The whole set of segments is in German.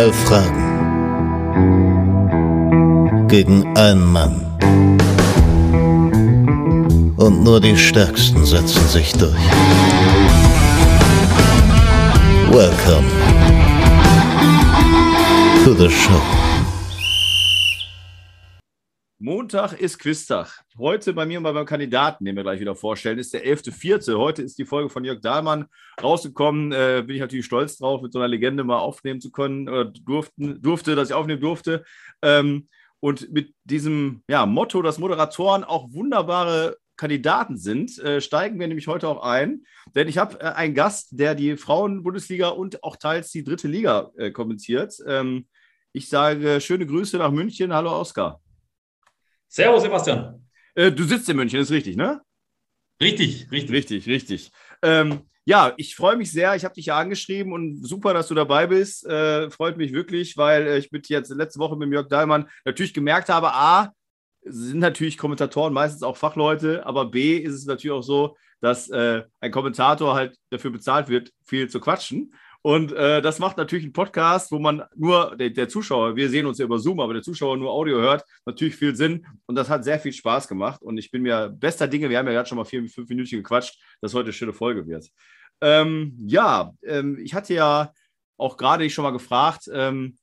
Elf Fragen gegen einen Mann. Und nur die Stärksten setzen sich durch. Welcome to the show. Montag ist Quiztag. Heute bei mir und bei meinem Kandidaten, den wir gleich wieder vorstellen, ist der 11.04. Heute ist die Folge von Jörg Dahlmann rausgekommen. Äh, bin ich natürlich stolz drauf, mit so einer Legende mal aufnehmen zu können oder durften, durfte, dass ich aufnehmen durfte. Ähm, und mit diesem ja, Motto, dass Moderatoren auch wunderbare Kandidaten sind, äh, steigen wir nämlich heute auch ein. Denn ich habe äh, einen Gast, der die Frauen-Bundesliga und auch teils die dritte Liga äh, kommentiert. Ähm, ich sage schöne Grüße nach München. Hallo Oskar. Servus, Sebastian. Äh, du sitzt in München, ist richtig, ne? Richtig, richtig. Richtig, richtig. Ähm, ja, ich freue mich sehr. Ich habe dich ja angeschrieben und super, dass du dabei bist. Äh, freut mich wirklich, weil äh, ich mit jetzt letzte Woche mit Jörg Dahlmann natürlich gemerkt habe, A, sind natürlich Kommentatoren meistens auch Fachleute, aber B ist es natürlich auch so, dass äh, ein Kommentator halt dafür bezahlt wird, viel zu quatschen. Und äh, das macht natürlich einen Podcast, wo man nur, der, der, Zuschauer, wir sehen uns ja über Zoom, aber der Zuschauer nur Audio hört, natürlich viel Sinn. Und das hat sehr viel Spaß gemacht. Und ich bin mir bester Dinge, wir haben ja gerade schon mal vier, fünf Minuten gequatscht, dass heute eine schöne Folge wird. Ähm, ja, ähm, ich hatte ja auch gerade dich schon mal gefragt, ähm,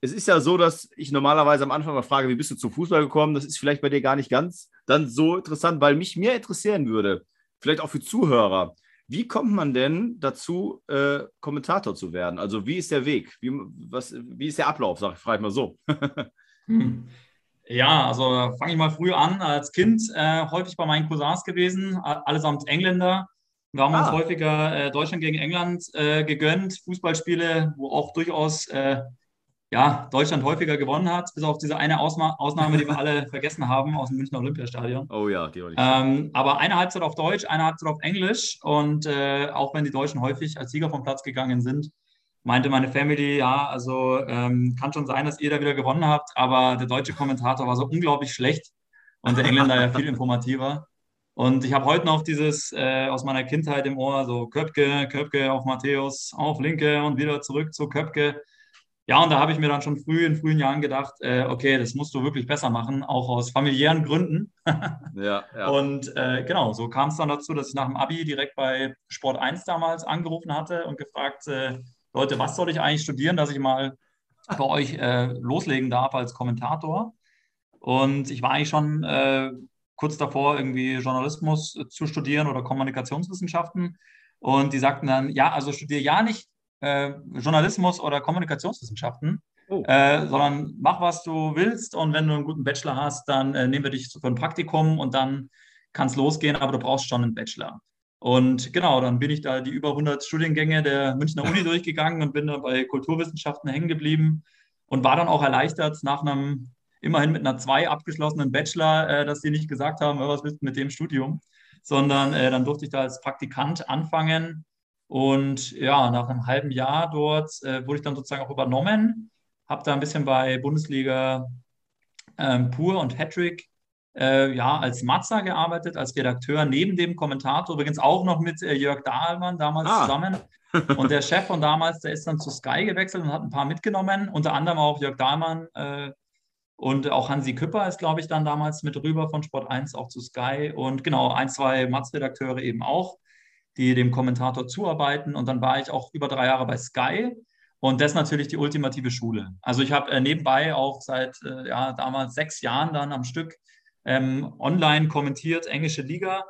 es ist ja so, dass ich normalerweise am Anfang mal frage, wie bist du zum Fußball gekommen? Das ist vielleicht bei dir gar nicht ganz dann so interessant, weil mich mehr interessieren würde, vielleicht auch für Zuhörer, wie kommt man denn dazu, äh, Kommentator zu werden? Also wie ist der Weg? Wie, was, wie ist der Ablauf, sag ich, frage ich mal so. hm. Ja, also fange ich mal früh an. Als Kind äh, häufig bei meinen Cousins gewesen, allesamt Engländer. Wir haben ah. uns häufiger äh, Deutschland gegen England äh, gegönnt, Fußballspiele, wo auch durchaus äh, ja, Deutschland häufiger gewonnen hat, bis auf diese eine Ausma Ausnahme, die wir alle vergessen haben aus dem Münchner Olympiastadion. Oh ja, die war nicht. Ähm, aber eine Halbzeit auf Deutsch, eine Halbzeit auf Englisch. Und äh, auch wenn die Deutschen häufig als Sieger vom Platz gegangen sind, meinte meine Family, ja, also ähm, kann schon sein, dass ihr da wieder gewonnen habt, aber der deutsche Kommentator war so unglaublich schlecht und der Engländer ja viel informativer. Und ich habe heute noch dieses äh, aus meiner Kindheit im Ohr, so Köpke, Köpke auf Matthäus, auf Linke und wieder zurück zu Köpke. Ja, und da habe ich mir dann schon früh in frühen Jahren gedacht, äh, okay, das musst du wirklich besser machen, auch aus familiären Gründen. ja, ja. Und äh, genau, so kam es dann dazu, dass ich nach dem Abi direkt bei Sport 1 damals angerufen hatte und gefragt, äh, Leute, was soll ich eigentlich studieren, dass ich mal bei euch äh, loslegen darf als Kommentator? Und ich war eigentlich schon äh, kurz davor, irgendwie Journalismus zu studieren oder Kommunikationswissenschaften. Und die sagten dann, ja, also studiere ja nicht äh, Journalismus oder Kommunikationswissenschaften, oh. äh, sondern mach, was du willst und wenn du einen guten Bachelor hast, dann äh, nehmen wir dich für ein Praktikum und dann kann es losgehen, aber du brauchst schon einen Bachelor. Und genau, dann bin ich da die über 100 Studiengänge der Münchner Uni durchgegangen und bin da bei Kulturwissenschaften hängen geblieben und war dann auch erleichtert nach einem immerhin mit einer 2 abgeschlossenen Bachelor, äh, dass die nicht gesagt haben, was willst du mit dem Studium, sondern äh, dann durfte ich da als Praktikant anfangen und ja, nach einem halben Jahr dort äh, wurde ich dann sozusagen auch übernommen, habe da ein bisschen bei Bundesliga ähm, Pur und Hattrick äh, ja, als Matzer gearbeitet, als Redakteur, neben dem Kommentator, übrigens auch noch mit äh, Jörg Dahlmann damals ah. zusammen. Und der Chef von damals, der ist dann zu Sky gewechselt und hat ein paar mitgenommen, unter anderem auch Jörg Dahlmann äh, und auch Hansi Küpper ist, glaube ich, dann damals mit rüber von Sport 1 auch zu Sky und genau, ein, zwei Matz-Redakteure eben auch die dem Kommentator zuarbeiten. Und dann war ich auch über drei Jahre bei Sky. Und das ist natürlich die ultimative Schule. Also ich habe äh, nebenbei auch seit äh, ja, damals sechs Jahren dann am Stück ähm, online kommentiert, englische Liga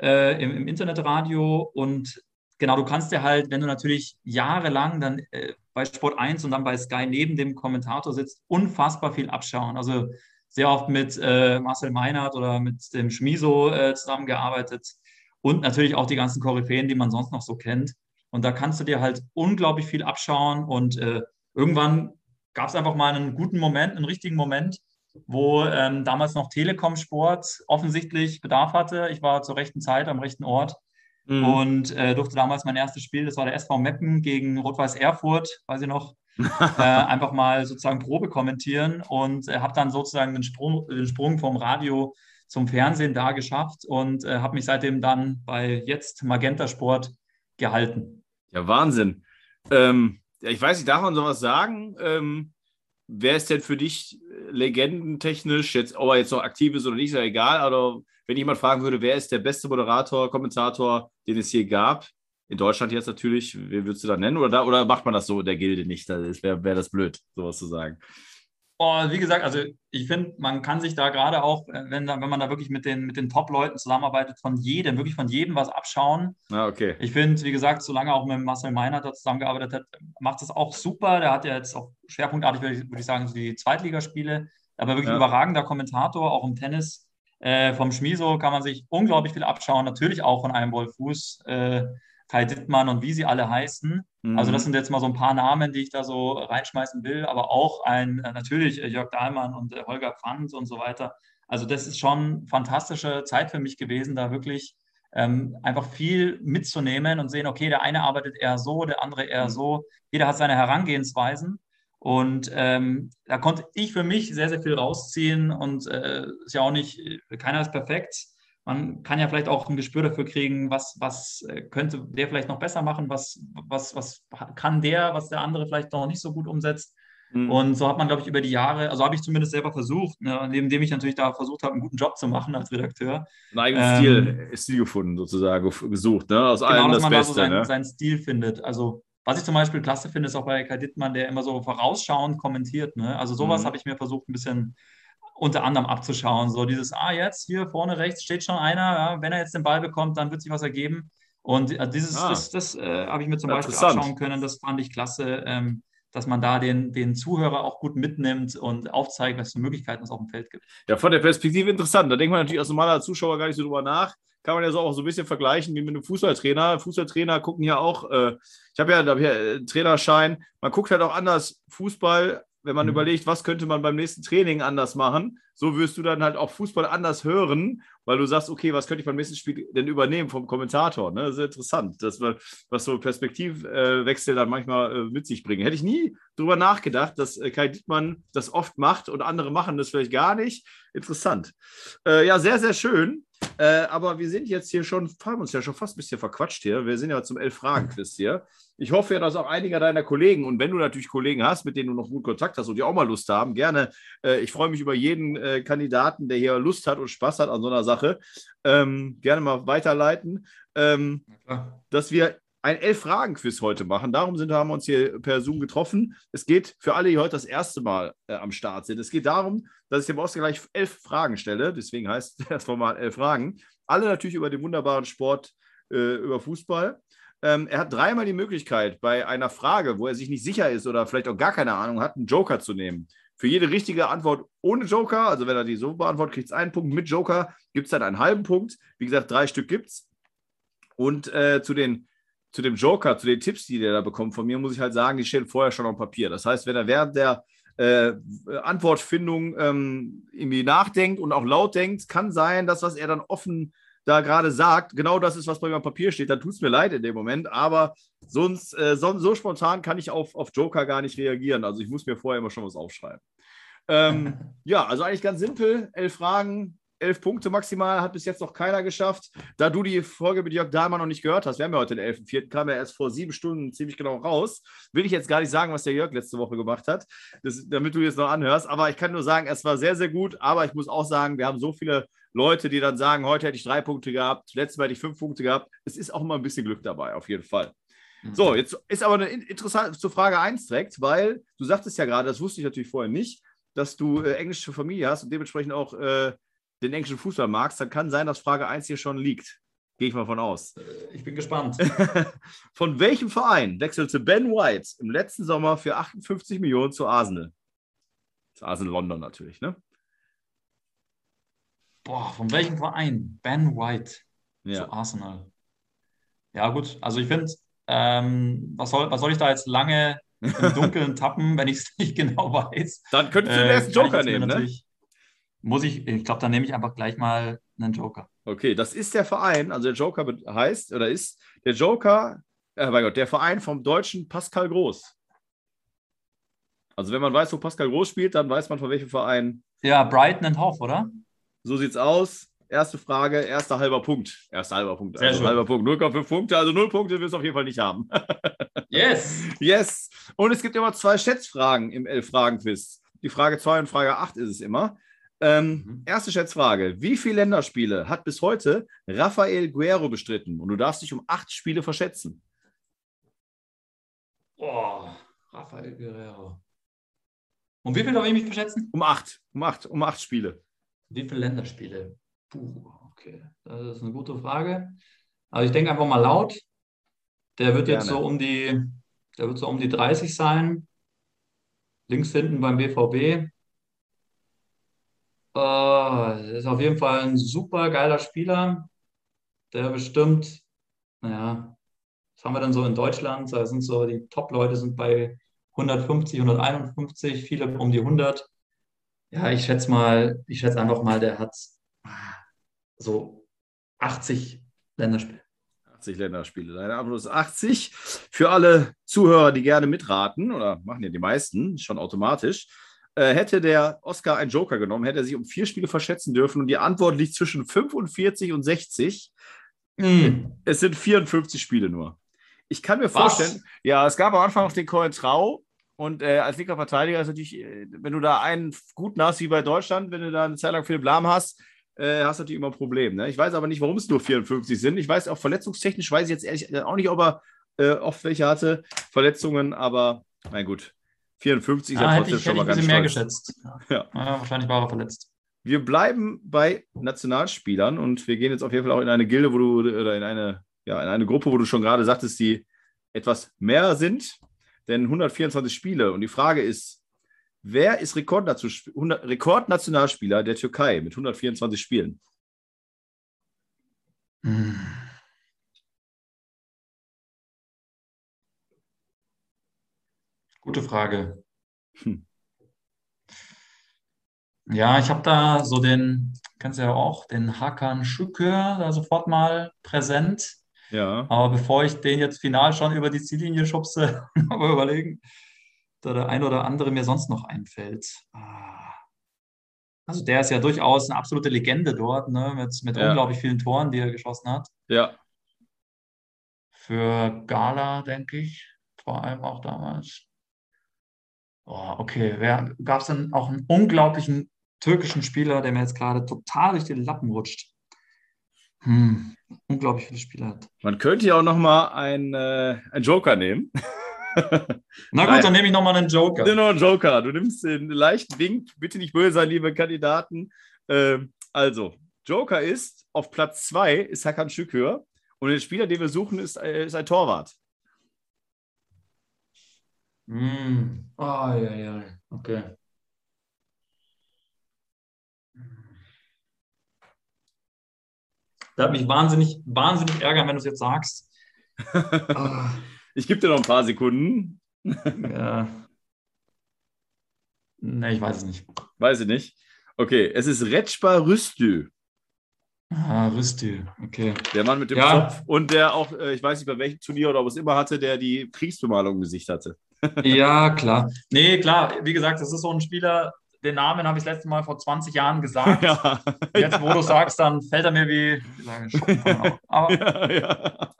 äh, im, im, Internetradio. Und genau, du kannst dir halt, wenn du natürlich jahrelang dann äh, bei Sport 1 und dann bei Sky neben dem Kommentator sitzt, unfassbar viel abschauen. Also sehr oft mit äh, Marcel Meinert oder mit dem Schmiso äh, zusammengearbeitet und natürlich auch die ganzen Koryphäen, die man sonst noch so kennt. Und da kannst du dir halt unglaublich viel abschauen und äh, irgendwann gab es einfach mal einen guten Moment, einen richtigen Moment, wo ähm, damals noch Telekom Sport offensichtlich Bedarf hatte. Ich war zur rechten Zeit am rechten Ort mhm. und äh, durfte damals mein erstes Spiel, das war der SV Meppen gegen Rot-Weiß Erfurt, weiß ich noch, äh, einfach mal sozusagen Probe kommentieren und äh, habe dann sozusagen den Sprung, den Sprung vom Radio zum Fernsehen da geschafft und äh, habe mich seitdem dann bei jetzt Magenta Sport gehalten. Ja, Wahnsinn. Ähm, ich weiß nicht, darf man sowas sagen? Ähm, wer ist denn für dich äh, legendentechnisch, jetzt, ob er jetzt noch aktiv ist oder nicht, ist ja egal, aber wenn jemand fragen würde, wer ist der beste Moderator, Kommentator, den es je gab, in Deutschland jetzt natürlich, wen würdest du da nennen? Oder, da, oder macht man das so der Gilde nicht? Das wäre wär das blöd, sowas zu sagen. Oh, wie gesagt, also ich finde, man kann sich da gerade auch, äh, wenn, wenn man da wirklich mit den, mit den Top-Leuten zusammenarbeitet, von jedem, wirklich von jedem was abschauen. Ah, okay. Ich finde, wie gesagt, solange auch mit Marcel Meiner da zusammengearbeitet hat, macht das auch super. Der hat ja jetzt auch schwerpunktartig, würde ich, würd ich sagen, so die Zweitligaspiele. Aber wirklich ja. überragender Kommentator, auch im Tennis. Äh, vom Schmiso kann man sich unglaublich viel abschauen. Natürlich auch von einem Wolf Fuß. Äh, Kai Dittmann und wie sie alle heißen. Mhm. Also das sind jetzt mal so ein paar Namen, die ich da so reinschmeißen will, aber auch ein äh, natürlich äh, Jörg Dahlmann und äh, Holger Pfanz und so weiter. Also das ist schon fantastische Zeit für mich gewesen, da wirklich ähm, einfach viel mitzunehmen und sehen, okay, der eine arbeitet eher so, der andere eher mhm. so. Jeder hat seine Herangehensweisen. Und ähm, da konnte ich für mich sehr, sehr viel rausziehen und äh, ist ja auch nicht, keiner ist perfekt man kann ja vielleicht auch ein Gespür dafür kriegen, was, was äh, könnte der vielleicht noch besser machen, was, was, was kann der, was der andere vielleicht noch nicht so gut umsetzt. Mhm. Und so hat man, glaube ich, über die Jahre, also habe ich zumindest selber versucht, ne, neben dem ich natürlich da versucht habe, einen guten Job zu machen als Redakteur. Einen eigenen ähm, Stil, Stil gefunden, sozusagen, gesucht, ne? Aus genau, allem das dass man Beste, da so seinen, ne? seinen Stil findet. Also was ich zum Beispiel klasse finde, ist auch bei Kai Dittmann, der immer so vorausschauend kommentiert. Ne? Also sowas mhm. habe ich mir versucht, ein bisschen unter anderem abzuschauen. So dieses, ah, jetzt hier vorne rechts steht schon einer, ja, wenn er jetzt den Ball bekommt, dann wird sich was ergeben. Und äh, dieses, ah, das, das äh, habe ich mir zum Beispiel anschauen können, das fand ich klasse, ähm, dass man da den, den Zuhörer auch gut mitnimmt und aufzeigt, was für Möglichkeiten es auf dem Feld gibt. Ja, von der Perspektive interessant. Da denkt man natürlich als normaler Zuschauer gar nicht so drüber nach. Kann man ja so auch so ein bisschen vergleichen wie mit einem Fußballtrainer. Fußballtrainer gucken ja auch, äh, ich habe ja, hab ja einen Trainerschein, man guckt halt auch anders Fußball wenn man mhm. überlegt, was könnte man beim nächsten Training anders machen, so wirst du dann halt auch Fußball anders hören, weil du sagst, okay, was könnte ich beim nächsten Spiel denn übernehmen vom Kommentator? Ne? Das ist interessant, dass man, was so Perspektivwechsel dann manchmal äh, mit sich bringen. Hätte ich nie drüber nachgedacht, dass äh, Kai Dittmann das oft macht und andere machen das vielleicht gar nicht. Interessant. Äh, ja, sehr, sehr schön. Äh, aber wir sind jetzt hier schon, haben uns ja schon fast ein bisschen verquatscht hier. Wir sind ja zum Elf-Fragen-Quiz hier. Ich hoffe ja, dass auch einige deiner Kollegen, und wenn du natürlich Kollegen hast, mit denen du noch gut Kontakt hast und die auch mal Lust haben, gerne. Äh, ich freue mich über jeden äh, Kandidaten, der hier Lust hat und Spaß hat an so einer Sache. Ähm, gerne mal weiterleiten. Ähm, dass wir ein Elf-Fragen-Quiz heute machen. Darum sind, haben wir uns hier per Zoom getroffen. Es geht für alle, die heute das erste Mal äh, am Start sind. Es geht darum, dass ich dem Oscar gleich elf Fragen stelle. Deswegen heißt das Format elf Fragen. Alle natürlich über den wunderbaren Sport, äh, über Fußball. Ähm, er hat dreimal die Möglichkeit, bei einer Frage, wo er sich nicht sicher ist oder vielleicht auch gar keine Ahnung hat, einen Joker zu nehmen. Für jede richtige Antwort ohne Joker, also wenn er die so beantwortet, kriegt es einen Punkt. Mit Joker gibt es dann einen halben Punkt. Wie gesagt, drei Stück gibt es. Und äh, zu den zu dem Joker, zu den Tipps, die der da bekommt von mir, muss ich halt sagen, die stehen vorher schon auf Papier. Das heißt, wenn er während der äh, Antwortfindung ähm, irgendwie nachdenkt und auch laut denkt, kann sein, dass was er dann offen da gerade sagt, genau das ist, was bei meinem Papier steht, dann tut es mir leid in dem Moment, aber sonst äh, so, so, spontan kann ich auf, auf Joker gar nicht reagieren. Also ich muss mir vorher immer schon was aufschreiben. Ähm, ja, also eigentlich ganz simpel, elf Fragen, elf Punkte maximal, hat bis jetzt noch keiner geschafft. Da du die Folge mit Jörg Dahlmann noch nicht gehört hast, wir haben ja heute den 11.04., kam ja erst vor sieben Stunden ziemlich genau raus, will ich jetzt gar nicht sagen, was der Jörg letzte Woche gemacht hat, das, damit du jetzt noch anhörst. Aber ich kann nur sagen, es war sehr, sehr gut. Aber ich muss auch sagen, wir haben so viele Leute, die dann sagen, heute hätte ich drei Punkte gehabt, letztes Mal hätte ich fünf Punkte gehabt. Es ist auch immer ein bisschen Glück dabei, auf jeden Fall. Mhm. So, jetzt ist aber eine interessante zur Frage 1 direkt, weil du sagtest ja gerade, das wusste ich natürlich vorher nicht, dass du äh, englische Familie hast und dementsprechend auch äh, den englischen Fußball magst, dann kann sein, dass Frage 1 hier schon liegt. Gehe ich mal von aus. Äh, ich bin gespannt. von welchem Verein wechselte Ben White im letzten Sommer für 58 Millionen zu Arsenal? Zu Arsenal London natürlich, ne? Boah, von welchem Verein? Ben White ja. zu Arsenal. Ja, gut. Also ich finde, ähm, was, soll, was soll ich da jetzt lange im Dunkeln tappen, wenn ich es nicht genau weiß? Dann könntest du den ersten äh, Joker nehmen, ne? Muss ich, ich glaube, dann nehme ich einfach gleich mal einen Joker. Okay, das ist der Verein, also der Joker heißt oder ist der Joker, äh, mein Gott, der Verein vom deutschen Pascal Groß. Also wenn man weiß, wo Pascal Groß spielt, dann weiß man von welchem Verein. Ja, Brighton and Hove, oder? So sieht's aus. Erste Frage, erster halber Punkt. Erster halber Punkt. Sehr also schön. halber Punkt. 0,5 Punkte, also 0 Punkte wirst du auf jeden Fall nicht haben. yes. Yes. Und es gibt immer zwei Schätzfragen im Elf-Fragen-Quiz. Die Frage 2 und Frage 8 ist es immer. Ähm, Mhm. Erste Schätzfrage. Wie viele Länderspiele hat bis heute Rafael Guerrero bestritten? Und du darfst dich um acht Spiele verschätzen. Oh, Rafael Guerrero. Und wie viel darf ich mich verschätzen? Um acht. Um acht. Um acht Spiele. Wie viele Länderspiele? Puh, okay. Das ist eine gute Frage. Also ich denke einfach mal laut. Der wird jetzt Gerne. so um die, der wird so um die 30 sein. Links hinten beim BVB. Äh, ist auf jeden Fall ein super geiler Spieler. Der bestimmt, naja, was haben wir denn so in Deutschland? Da sind so die Top-Leute sind bei 150, 151, viele um die 100. Ja, ich schätze mal, ich schätze einfach mal, der hat so 80 Länderspiele. 80 Länderspiele. Antwort ist 80. Für alle Zuhörer, die gerne mitraten, oder machen ja die meisten schon automatisch, äh, hätte der Oscar einen Joker genommen, hätte er sich um vier Spiele verschätzen dürfen und die Antwort liegt zwischen 45 und 60. Hm. Es sind 54 Spiele nur. Ich kann mir Was? vorstellen, ja, es gab am Anfang noch den Colin Trau und äh, als linker Verteidiger ist natürlich, äh, wenn du da einen guten hast wie bei Deutschland, wenn du da eine Zeit lang Philipp Lahm hast, äh, hast du natürlich immer ein Problem. Ne? Ich weiß aber nicht, warum es nur 54 sind. Ich weiß auch verletzungstechnisch, weiß ich jetzt ehrlich auch nicht, ob er äh, oft welche hatte, Verletzungen, aber mein gut. 54 ist Ah, ja hätte trotzdem ich, schon mal ich ein ganz bisschen mehr stolz. geschätzt. Ja. wahrscheinlich war er verletzt. Wir bleiben bei Nationalspielern und wir gehen jetzt auf jeden Fall auch in eine Gilde, wo du oder in eine, ja, in eine Gruppe, wo du schon gerade sagtest, die etwas mehr sind, denn 124 Spiele. Und die Frage ist, wer ist Rekordnation- 100 Rekordnationalspieler der Türkei mit 124 Spielen? Hm. Gute Frage. Hm. Ja, ich habe da so den, kennst du ja auch, den Hakan Şükür da sofort mal präsent. Ja, Aber bevor ich den jetzt final schon über die Ziellinie schubse, mal überlegen, da der ein oder andere mir sonst noch einfällt. Ah. Also der ist ja durchaus eine absolute Legende dort, ne, mit, mit Ja. unglaublich vielen Toren, die er geschossen hat. ja. Für Gala, denke ich, vor allem auch damals. Oh, okay, gab es denn auch einen unglaublichen türkischen Spieler, der mir jetzt gerade total durch die Lappen rutscht? Hm, unglaublich viele Spieler hat. Man könnte ja auch nochmal einen, äh, einen Joker nehmen. Na gut, dann nehme ich nochmal einen Joker. Nimm noch einen Joker. Du nimmst den leichten Wink. Bitte nicht böse sein, liebe Kandidaten. Ähm, also, Joker ist auf Platz 2 ist Hakan Şükür und der Spieler, den wir suchen, ist, äh, ist ein Torwart. Hm. Ah, ja, ja, okay. Das hat mich wahnsinnig, wahnsinnig ärgern, wenn du es jetzt sagst. Ich gebe dir noch ein paar Sekunden. ja. Ne, ich weiß es nicht. Weiß ich nicht. Okay, es ist Recpa Rüstü, Ah, Rüstü, okay. der Mann mit dem Ja. Zopf und der auch, äh, ich weiß nicht bei welchem Turnier oder ob es immer hatte, der die Kriegsbemalung im Gesicht hatte. Ja, klar. Nee, klar, wie gesagt, das ist so ein Spieler, den Namen habe ich das letzte Mal vor 20 Jahren gesagt. ja. Jetzt, wo du sagst, dann fällt er mir wie. Aber ja, ja.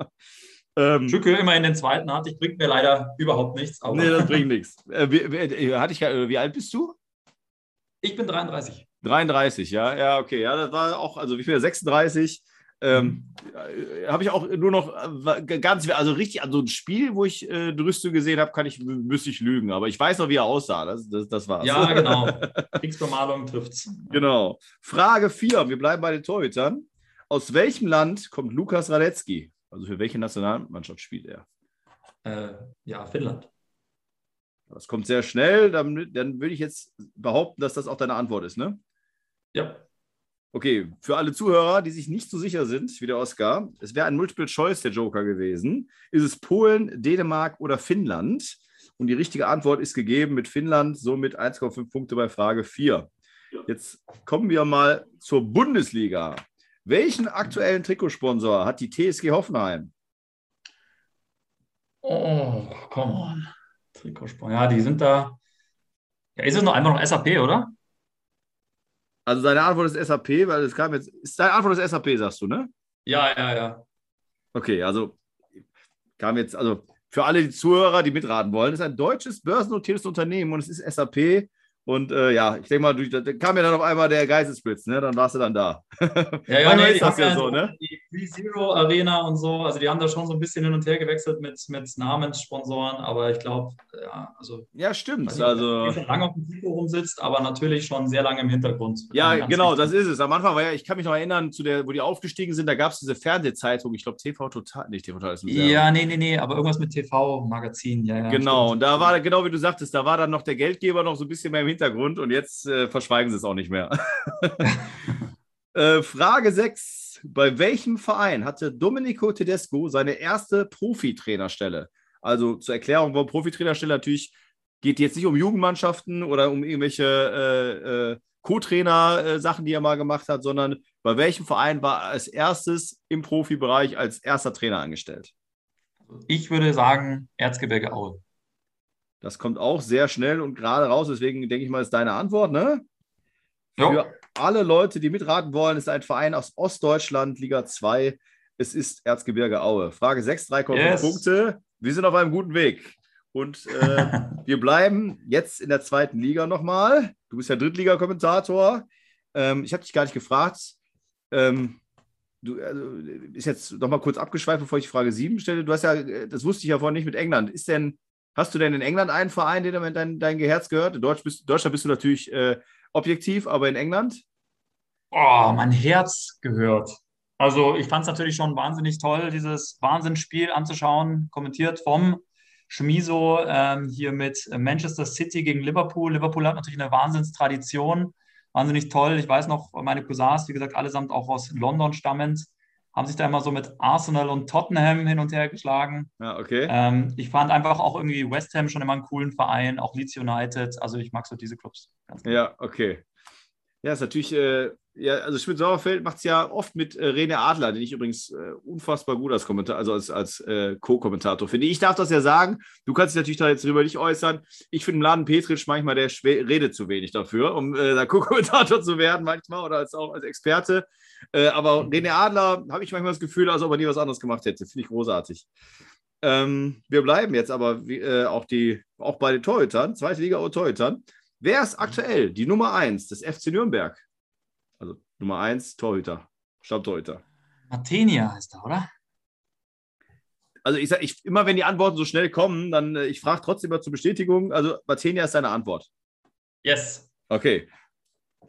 Ähm, Schücke immer in den zweiten hatte ich, bringt mir leider überhaupt nichts. Aber nee, das bringt nichts. Äh, wie, wie, äh, hatte ich, äh, wie alt bist du? ich bin 33. 33, ja, ja, okay, ja, das war auch, also wie viel, 36. Ähm, äh, habe ich auch nur noch äh, ganz, also richtig, also ein Spiel, wo ich äh, Drüste gesehen habe, kann ich, müsste ich lügen, aber ich weiß noch, wie er aussah, das, das, das war's. Ja, genau. Kriegsbemalung trifft's. genau. Frage 4, wir bleiben bei den Torhütern. Aus welchem Land kommt Lukas Radetzky? Also für welche Nationalmannschaft spielt er? Äh, ja, Finnland. Das kommt sehr schnell, dann, dann würde ich jetzt behaupten, dass das auch deine Antwort ist, ne? Ja. Okay, für alle Zuhörer, die sich nicht so sicher sind wie der Oscar, es wäre ein Multiple Choice der Joker gewesen. Ist es Polen, Dänemark oder Finnland? Und die richtige Antwort ist gegeben mit Finnland, somit 1,5 Punkte bei Frage 4. Jetzt kommen wir mal zur Bundesliga. Welchen aktuellen Trikotsponsor hat die TSG Hoffenheim? Oh, come on. Trikotsport. Ja, die sind da. Ja, ist es noch einfach noch SAP, oder? Also seine Antwort ist SAP, weil es kam jetzt. Ist deine Antwort ist SAP, sagst du, ne? Ja, ja, ja. Okay, also kam jetzt, also für alle die Zuhörer, die mitraten wollen, ist ein deutsches börsennotiertes Unternehmen und es ist SAP. Und äh, ja, ich denke mal, du, da kam ja dann auf einmal der Geistesblitz, ne? Dann warst du dann da. Ja, ja, nee, ist das ja so, ne? Die Zero Arena und so, also die haben da schon so ein bisschen hin und her gewechselt mit, mit Namenssponsoren, aber ich glaube, ja, also. Ja, stimmt. Nicht, also schon lange auf dem Trikot rumsitzt, aber natürlich schon sehr lange im Hintergrund. Ja, genau, das ist es. Am Anfang war ja, ich kann mich noch erinnern, zu der, wo die aufgestiegen sind, da gab es diese Fernsehzeitung, ich glaube TV Total, nicht TV Total ist Ja, nee, nee, nee, aber irgendwas mit TV-Magazin, ja, ja. Genau, stimmt. und da war, genau wie du sagtest, da war dann noch der Geldgeber noch so ein bisschen mehr im Hintergrund und jetzt äh, verschweigen sie es auch nicht mehr. äh, Frage 6. Bei welchem Verein hatte Domenico Tedesco seine erste Profitrainerstelle? Also zur Erklärung, warum Profitrainerstelle natürlich geht jetzt nicht um Jugendmannschaften oder um irgendwelche äh, äh Co-Trainer-Sachen, die er mal gemacht hat, sondern bei welchem Verein war er als erstes im Profibereich als erster Trainer angestellt? Ich würde sagen Erzgebirge Aue. Das kommt auch sehr schnell und gerade raus. Deswegen denke ich mal, ist deine Antwort, ne? Jo. Für alle Leute, die mitraten wollen, ist ein Verein aus Ostdeutschland, Liga 2. Es ist Erzgebirge Aue. Frage 6, 3,5 yes. Punkte. Wir sind auf einem guten Weg. Und äh, wir bleiben jetzt in der zweiten Liga nochmal. Du bist ja Drittliga-Kommentator. Ähm, ich habe dich gar nicht gefragt. Ähm, du also, ist jetzt nochmal kurz abgeschweift, bevor ich Frage 7 stelle. Du hast ja, das wusste ich ja vorhin nicht mit England. Ist denn Hast du denn in England einen Verein, der dein, dein Herz gehört? In Deutsch bist, Deutschland bist du natürlich äh, objektiv, aber in England? Oh, mein Herz gehört. Also ich fand es natürlich schon wahnsinnig toll, dieses Wahnsinnsspiel anzuschauen, kommentiert vom Schmiso ähm, hier mit Manchester City gegen Liverpool. Liverpool hat natürlich eine Wahnsinnstradition, wahnsinnig toll. Ich weiß noch, meine Cousins, wie gesagt, allesamt auch aus London stammend, haben sich da immer so mit Arsenal und Tottenham hin und her geschlagen. Ja, okay. Ähm, ich fand einfach auch irgendwie West Ham schon immer einen coolen Verein, auch Leeds United. Also ich mag so diese Clubs. Ja, okay. Ja, ist natürlich, äh, ja, also Schmidt-Sauerfeld macht es ja oft mit äh, Rene Adler, den ich übrigens äh, unfassbar gut als Kommentar, also als, als äh, Co-Kommentator finde. Ich darf das ja sagen, du kannst dich natürlich da jetzt drüber nicht äußern. Ich finde Laden Petritsch manchmal, der redet zu wenig dafür, um äh, da Co-Kommentator zu werden manchmal oder als auch als Experte. Äh, aber René Adler habe ich manchmal das Gefühl, als ob er nie was anderes gemacht hätte. Finde ich großartig. Ähm, wir bleiben jetzt aber wie, äh, auch, die, auch bei den Torhütern, zweite Liga Torhütern. Wer ist aktuell die Nummer 1 des FC Nürnberg? Also Nummer 1 Torhüter, Stammtorhüter. Matenia heißt er, oder? Also ich sage, ich, immer wenn die Antworten so schnell kommen, dann äh, ich frage trotzdem immer zur Bestätigung. Also Matenia ist deine Antwort. Yes. Okay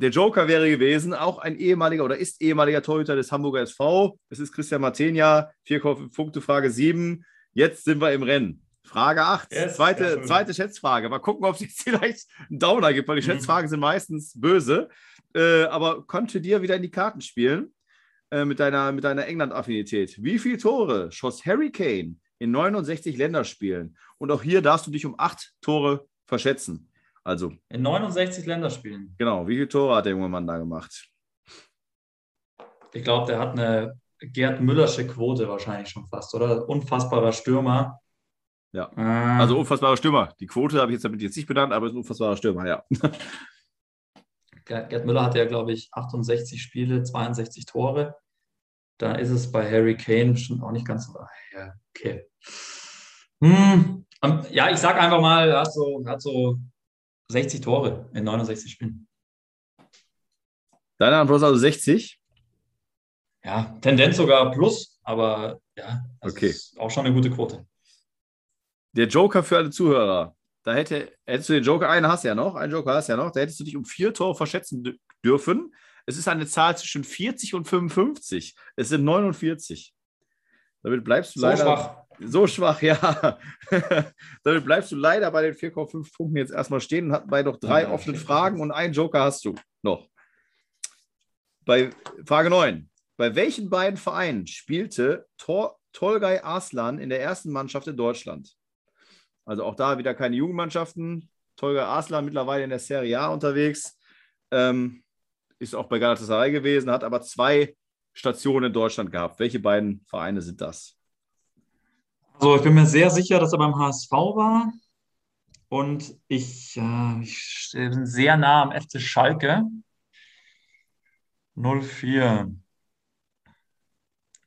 der Joker wäre gewesen, auch ein ehemaliger oder ist ehemaliger Torhüter des Hamburger SV. Es ist Christian Martenia, 4,5 Punkte, Frage 7. Jetzt sind wir im Rennen. Frage 8, yes, zweite, zweite Schätzfrage. Mal gucken, ob es jetzt vielleicht einen Downer gibt, weil die mhm. Schätzfragen sind meistens böse. Äh, aber konnte dir wieder in die Karten spielen äh, mit deiner, mit deiner England-Affinität. Wie viele Tore schoss Harry Kane in 69 Länderspielen? Und auch hier darfst du dich um acht Tore verschätzen. Also. In 69 Länderspielen. Genau. Wie viele Tore hat der junge Mann da gemacht? Ich glaube, der hat eine Gerd Müllersche Quote wahrscheinlich schon fast, oder? Unfassbarer Stürmer. Ja. Äh, also unfassbarer Stürmer. Die Quote habe ich jetzt damit jetzt nicht benannt, aber ist ein unfassbarer Stürmer, ja. Gerd Müller hatte ja, glaube ich, 68 Spiele, 62 Tore. Da ist es bei Harry Kane schon auch nicht ganz so. Ja, okay. Hm, ja, ich sage einfach mal, er hat so, hat so 60 Tore in 69 Spielen. Deine Antwort ist also 60? Ja, Tendenz sogar plus, aber ja, das okay. ist auch schon eine gute Quote. Der Joker für alle Zuhörer. Da hätte, hättest du den Joker, einen hast du ja noch, einen Joker hast du ja noch, da hättest du dich um vier Tore verschätzen dürfen. Es ist eine Zahl zwischen 40 und 55. Es sind 49. Damit bleibst du so leider. Schwach. So schwach, ja. Damit bleibst du leider bei den 4,5 Punkten jetzt erstmal stehen und hast bei noch drei ja, offenen Fragen und einen Joker hast du noch. Bei Frage 9. Bei welchen beiden Vereinen spielte Tor, Tolgay Arslan in der ersten Mannschaft in Deutschland? Also auch da wieder keine Jugendmannschaften. Tolgay Arslan mittlerweile in der Serie A unterwegs. Ähm, ist auch bei Galatasaray gewesen, hat aber zwei Stationen in Deutschland gehabt. Welche beiden Vereine sind das? Also ich bin mir sehr sicher, dass er beim HSV war. Und ich, äh, ich bin sehr nah am FC Schalke. 04.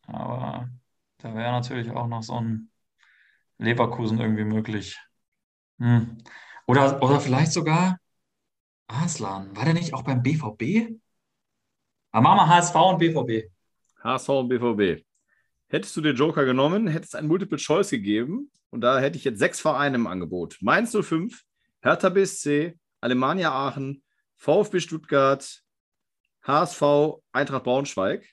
Aber da wäre natürlich auch noch so ein Leverkusen irgendwie möglich. Hm. Oder, oder vielleicht sogar Aslan. War der nicht auch beim BVB? Aber machen wir HSV und BVB. HSV und BVB. Hättest du den Joker genommen, hättest ein Multiple Choice gegeben und da hätte ich jetzt sechs Vereine im Angebot. Mainz 05, Hertha BSC, Alemannia Aachen, VfB Stuttgart, HSV, Eintracht Braunschweig.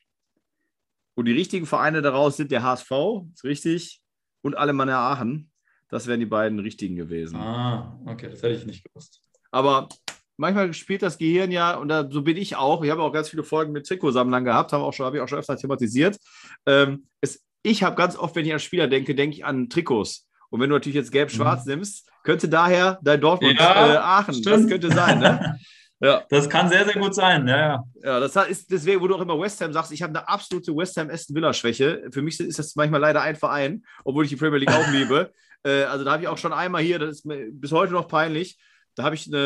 Und die richtigen Vereine daraus sind der HSV, ist richtig, und Alemannia Aachen. Das wären die beiden richtigen gewesen. Ah, okay, das hätte ich nicht gewusst. Aber manchmal spielt das Gehirn ja, und da, so bin ich auch. Ich habe auch ganz viele Folgen mit Trikotsammlern gehabt, habe auch ich auch schon öfter thematisiert. Ähm, es, ich habe ganz oft, wenn ich an Spieler denke, denke ich an Trikots. Und wenn du natürlich jetzt gelb-schwarz mhm. nimmst, könnte daher dein Dortmund ja, äh, Aachen, stimmt. das könnte sein, ne? Ja. Das kann sehr, sehr gut sein. Ja, ja. ja das ist deswegen, wo du auch immer West Ham sagst, ich habe eine absolute West Ham Aston Villa Schwäche. Für mich ist das manchmal leider ein Verein, obwohl ich die Premier League auch liebe. Äh, also da habe ich auch schon einmal hier, das ist mir bis heute noch peinlich, da habe ich eine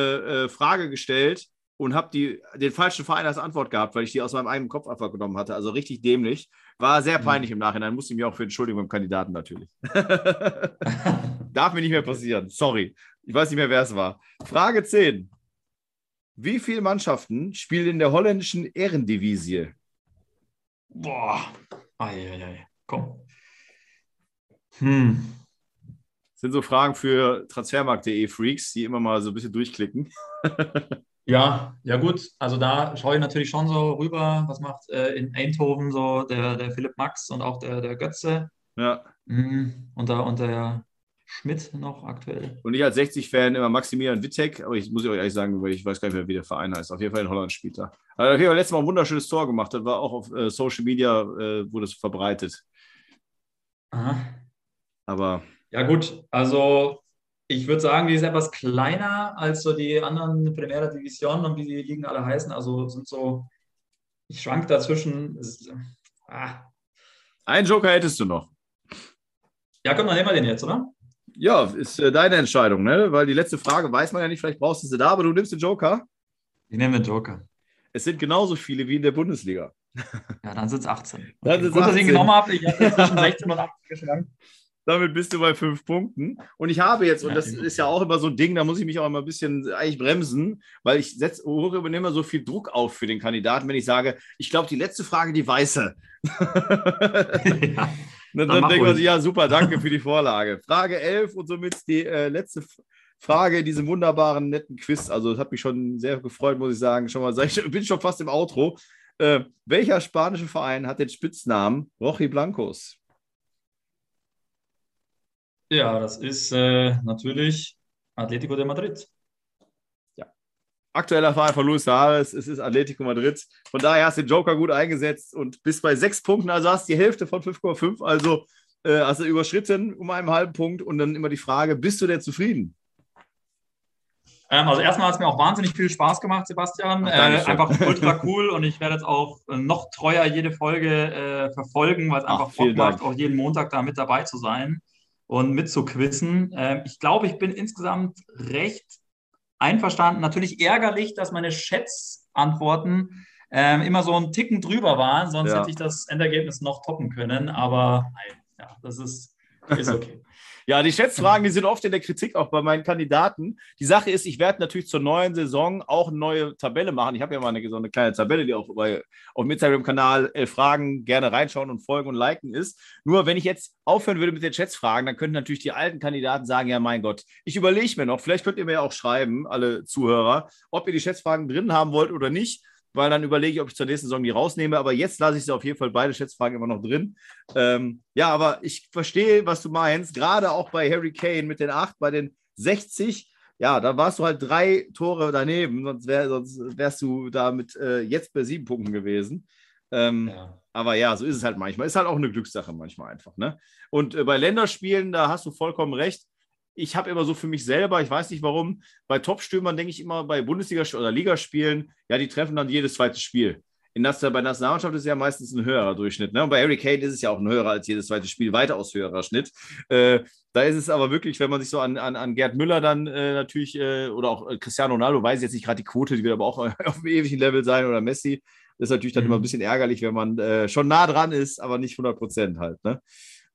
äh, Frage gestellt und habe den falschen Verein als Antwort gehabt, weil ich die aus meinem eigenen Kopf einfach genommen hatte. Also richtig dämlich. War sehr mhm. peinlich im Nachhinein. Musste ich mich auch für entschuldigen beim Kandidaten natürlich. Darf mir nicht mehr passieren. Sorry. Ich weiß nicht mehr, wer es war. Frage 10. Wie viele Mannschaften spielen in der holländischen Ehrendivisie? Boah. Eieiei. Komm. Hm. Das sind so Fragen für transfermarkt.de Freaks, die immer mal so ein bisschen durchklicken. ja, ja gut. Also da schaue ich natürlich schon so rüber, was macht äh, in Eindhoven so der, der Philipp Max und auch der, der Götze. Ja. Mhm. Und, der, und der Schmidt noch aktuell. Und ich als 60-Fan immer Maximilian Wittek, aber ich muss ich euch ehrlich sagen, weil ich weiß gar nicht mehr, wie der Verein heißt. Auf jeden Fall in Holland spielt er. Also, okay, letztes Mal ein wunderschönes Tor gemacht. Das war auch auf äh, Social Media, äh, wurde es verbreitet. Aha. Aber. Ja, gut. Also, ich würde sagen, die ist etwas kleiner als so die anderen Primera Division und wie die Ligen alle heißen. Also, sind so. Ich schwank dazwischen. Ah. Einen Joker hättest du noch. Ja, komm, dann nehmen wir den jetzt, oder? Ja, ist äh, deine Entscheidung, ne? Weil die letzte Frage weiß man ja nicht, vielleicht brauchst du sie da, aber du nimmst den Joker. Ich nehme den Joker. Es sind genauso viele wie in der Bundesliga. Ja, dann sind es 18. Okay. Dann Gut, 18. dass ich ihn genommen habe. Ich habe zwischen 16 und 18 geschlagen. Damit bist du bei fünf Punkten. Und ich habe jetzt, und das ist ja auch immer so ein Ding, da muss ich mich auch immer ein bisschen eigentlich bremsen, weil ich setze, übernehme so viel Druck auf für den Kandidaten, wenn ich sage, ich glaube, die letzte Frage, die weiße. ja. Dann, dann denkt man sich, ja, super, danke für die Vorlage. Frage 11 und somit die äh, letzte Frage in diesem wunderbaren, netten Quiz. Also, das hat mich schon sehr gefreut, muss ich sagen. Schon mal, ich bin schon fast im Outro. Äh, welcher spanische Verein hat den Spitznamen Rochi Blancos? Ja, das ist äh, natürlich Atletico de Madrid. Aktueller Fall von Luis Suarez, es ist Atletico Madrid. Von daher hast du den Joker gut eingesetzt und bist bei sechs Punkten, also hast die Hälfte von 5,5, also äh, hast du überschritten um einen halben Punkt und dann immer die Frage, bist du denn zufrieden? Ähm, also erstmal hat es mir auch wahnsinnig viel Spaß gemacht, Sebastian. Ach, äh, einfach ultra cool und ich werde jetzt auch äh, noch treuer jede Folge äh, verfolgen, weil es einfach Bock macht, auch jeden Montag da mit dabei zu sein und mitzuquissen. Ähm, ich glaube, ich bin insgesamt recht einverstanden. Natürlich ärgerlich, dass meine Schätzantworten ähm, immer so einen Ticken drüber waren, sonst ja. hätte ich das Endergebnis noch toppen können. Aber nein, ja, das ist, ist okay. Ja, die Schätzfragen, die sind oft in der Kritik auch bei meinen Kandidaten. Die Sache ist, ich werde natürlich zur neuen Saison auch eine neue Tabelle machen. Ich habe ja mal eine, so eine kleine Tabelle, die auch bei, auf dem Instagram-Kanal äh, Fragen gerne reinschauen und folgen und liken ist. Nur wenn ich jetzt aufhören würde mit den Schätzfragen, dann könnten natürlich die alten Kandidaten sagen, ja mein Gott, ich überlege mir noch, vielleicht könnt ihr mir ja auch schreiben, alle Zuhörer, ob ihr die Schätzfragen drin haben wollt oder nicht weil dann überlege ich, ob ich zur nächsten Saison die rausnehme. Aber jetzt lasse ich sie auf jeden Fall beide Schätzfragen immer noch drin. Ähm, ja, aber ich verstehe, was du meinst. Gerade auch bei Harry Kane mit den 8, bei den 60. Ja, da warst du halt drei Tore daneben, sonst, wär, sonst wärst du da mit äh, jetzt bei sieben Punkten gewesen. Ähm, ja. Aber ja, so ist es halt manchmal. Ist halt auch eine Glückssache manchmal einfach. Ne? Und äh, bei Länderspielen, da hast du vollkommen recht ich habe immer so für mich selber, ich weiß nicht warum, bei Top-Stürmern denke ich immer bei Bundesliga- oder Ligaspielen, ja, die treffen dann jedes zweite Spiel. In das, bei Nationalmannschaft ist es ja meistens ein höherer Durchschnitt. Ne? Und bei Harry Kane ist es ja auch ein höherer als jedes zweite Spiel, weitaus höherer Schnitt. Äh, da ist es aber wirklich, wenn man sich so an, an, an Gerd Müller dann äh, natürlich äh, oder auch äh, Cristiano Ronaldo, weiß ich jetzt nicht gerade die Quote, die wird aber auch auf dem ewigen Level sein oder Messi. Das ist natürlich dann mhm. immer ein bisschen ärgerlich, wenn man äh, schon nah dran ist, aber nicht 100 Prozent halt. Ne?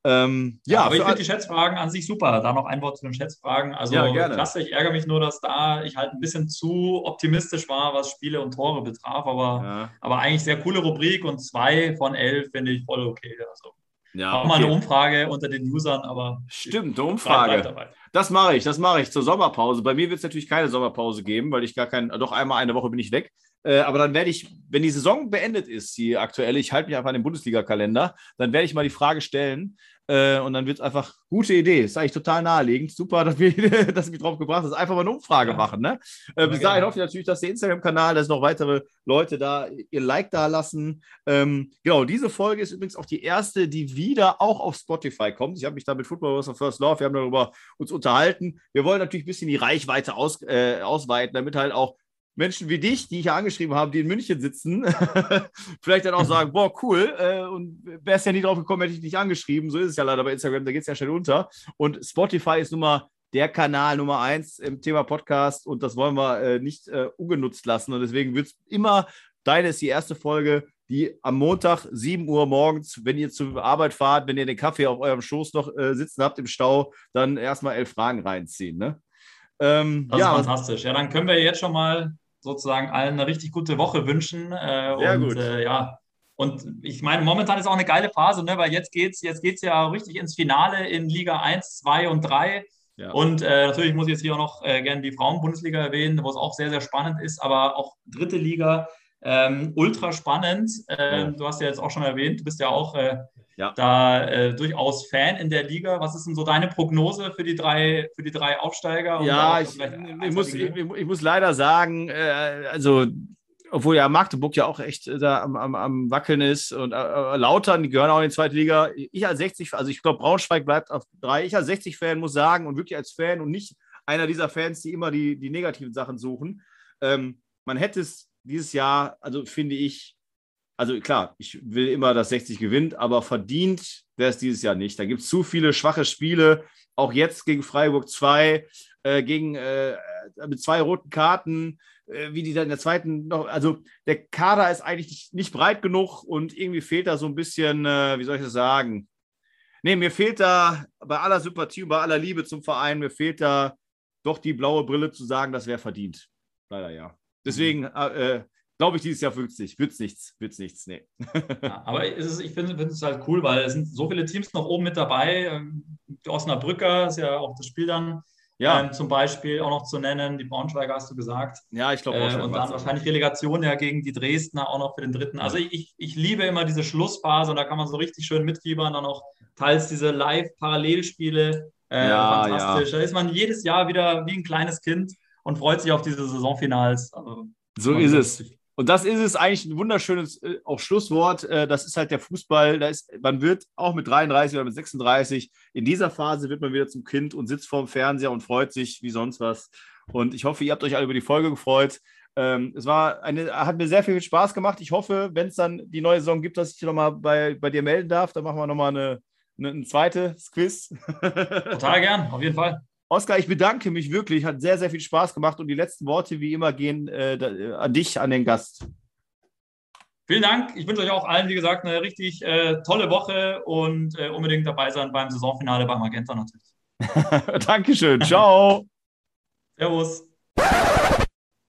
Ähm, ja, aber ich finde die Schätzfragen an sich super. Da noch ein Wort zu den Schätzfragen. Also ja, klasse, ich ärgere mich nur, dass da ich halt ein bisschen zu optimistisch war, was Spiele und Tore betraf. Aber, ja. aber eigentlich sehr coole Rubrik und zwei von elf finde ich voll okay. Also ja, auch okay. mal eine Umfrage unter den Usern, aber. Stimmt, eine Umfrage. Das mache ich, das mache ich zur Sommerpause. Bei mir wird es natürlich keine Sommerpause geben, weil ich gar kein, doch einmal eine Woche bin ich weg. Äh, aber dann werde ich, wenn die Saison beendet ist, die aktuelle, ich halte mich einfach an den Bundesliga-Kalender, dann werde ich mal die Frage stellen, äh, und dann wird es einfach, gute Idee, ist eigentlich total naheliegend. Super, dass wir, dass wir drauf gebracht hast, einfach mal eine Umfrage ja. machen. Ne? Äh, bis dahin hoffe ich natürlich, dass der Instagram-Kanal, dass noch weitere Leute da ihr Like da lassen. Ähm, genau, diese Folge ist übrigens auch die erste, die wieder auch auf Spotify kommt. Ich habe mich da mit Football of First Love, wir haben darüber uns unterhalten. Wir wollen natürlich ein bisschen die Reichweite aus, äh, ausweiten, damit halt auch Menschen wie dich, die ich ja angeschrieben habe, die in München sitzen, vielleicht dann auch sagen, boah, cool, äh, und wärst ja nie drauf gekommen, hätte ich dich angeschrieben. So ist es ja leider bei Instagram, da geht es ja schnell unter. Und Spotify ist nun mal der Kanal Nummer eins im Thema Podcast und das wollen wir äh, nicht äh, ungenutzt lassen. Und deswegen wird es immer, deine ist die erste Folge, die am Montag, 7 Uhr morgens, wenn ihr zur Arbeit fahrt, wenn ihr den Kaffee auf eurem Schoß noch äh, sitzen habt im Stau, dann erstmal elf Fragen reinziehen. Ne? Ähm, das ja, ist fantastisch. Ja, dann können wir jetzt schon mal sozusagen allen eine richtig gute Woche wünschen. Äh, Sehr und, gut. Äh, ja, und ich meine, momentan ist auch eine geile Phase, ne? weil jetzt geht es jetzt geht's ja richtig ins Finale in Liga 1, 2 und 3. Ja. Und äh, natürlich muss ich jetzt hier auch noch äh, gerne die Frauenbundesliga erwähnen, wo es auch sehr, sehr spannend ist, aber auch dritte Liga, ähm, ultra spannend. Ähm, Du hast ja jetzt auch schon erwähnt, du bist ja auch äh, ja. da äh, durchaus Fan in der Liga. Was ist denn so deine Prognose für die drei, für die drei Aufsteiger? Ja, ich, ich, muss, ich, ich, muss leider sagen, äh, also obwohl ja Magdeburg ja auch echt äh, da am, am, am Wackeln ist und äh, Lautern, die gehören auch in die zweite Liga. Ich als 60, also ich glaube, Braunschweig bleibt auf drei. Ich als 60-Fan muss sagen und wirklich als Fan und nicht einer dieser Fans, die immer die, die negativen Sachen suchen. Ähm, man hätte es dieses Jahr, also finde ich, also klar, ich will immer, dass 60 gewinnt, aber verdient wäre es dieses Jahr nicht. Da gibt es zu viele schwache Spiele, auch jetzt gegen Freiburg 2, äh, gegen äh, mit zwei roten Karten, äh, wie die dann in der zweiten noch, also der Kader ist eigentlich nicht, nicht breit genug und irgendwie fehlt da so ein bisschen, äh, wie soll ich das sagen? Nee, mir fehlt da bei aller Sympathie und bei aller Liebe zum Verein, mir fehlt da doch die blaue Brille zu sagen, das wäre verdient. Leider ja. Deswegen äh, äh glaube ich, dieses Jahr wird es nicht. Wird es nichts. Wird es nichts. Nee. Ja, aber ist, ich finde es halt cool, weil es sind so viele Teams noch oben mit dabei. Ähm, die Osnabrücker ist ja auch das Spiel dann. Ja. Ähm, zum Beispiel auch noch zu nennen, die Braunschweiger hast du gesagt. Ja, ich glaube auch. Äh, und dann wahrscheinlich Relegation ja gegen die Dresdner auch noch für den dritten. Also ich, ich liebe immer diese Schlussphase und da kann man so richtig schön mitfiebern. Dann auch teils diese Live-Parallelspiele. Äh, ja, fantastisch. Ja. Da ist man jedes Jahr wieder wie ein kleines Kind und freut sich auf diese Saisonfinals. Also, so ist es. Und das ist es eigentlich ein wunderschönes äh, auch Schlusswort. Äh, das ist halt der Fußball. Da ist, man wird auch mit 33 oder mit 36 in dieser Phase wird man wieder zum Kind und sitzt vorm Fernseher und freut sich wie sonst was. Und ich hoffe, ihr habt euch alle über die Folge gefreut. Ähm, es war eine, hat mir sehr viel Spaß gemacht. Ich hoffe, wenn es dann die neue Saison gibt, dass ich nochmal bei, bei dir melden darf. Dann machen wir nochmal eine, eine, ein zweites Quiz. Total gern, auf jeden Fall. Oskar, ich bedanke mich wirklich. Hat sehr, sehr viel Spaß gemacht. Und die letzten Worte, wie immer, gehen äh, äh, an dich, an den Gast. Vielen Dank. Ich wünsche euch auch allen, wie gesagt, eine richtig äh, tolle Woche und äh, unbedingt dabei sein beim Saisonfinale bei Magenta natürlich. Dankeschön. Ciao. Servus.